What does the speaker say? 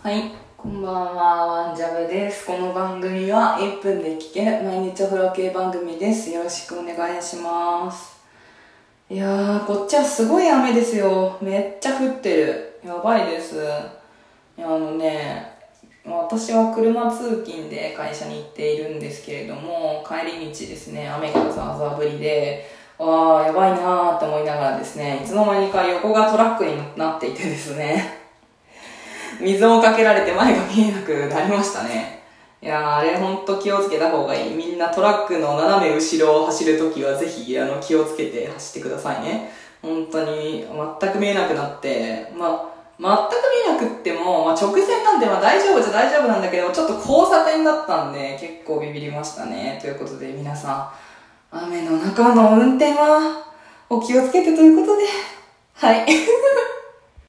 はい、こんばんは、ワンジャブです。この番組は1分で聞け、毎日お風呂系番組です。よろしくお願いします。いやー、こっちはすごい雨ですよ。めっちゃ降ってる。やばいです。いや、あのね、私は車通勤で会社に行っているんですけれども、帰り道ですね、雨がザーザー降りで、あー、やばいなーって思いながらですね、いつの間にか横がトラックになっていてですね、水をかけられて前が見えなくなりましたね。いやー、あれほんと気をつけた方がいい。みんなトラックの斜め後ろを走るときはぜひ、あの、気をつけて走ってくださいね。本当に、全く見えなくなって、まあ、全く見えなくっても、まあ、直線なんで、まあ、大丈夫じゃ大丈夫なんだけど、ちょっと交差点だったんで、結構ビビりましたね。ということで、皆さん、雨の中の運転は、お気をつけてということで、はい。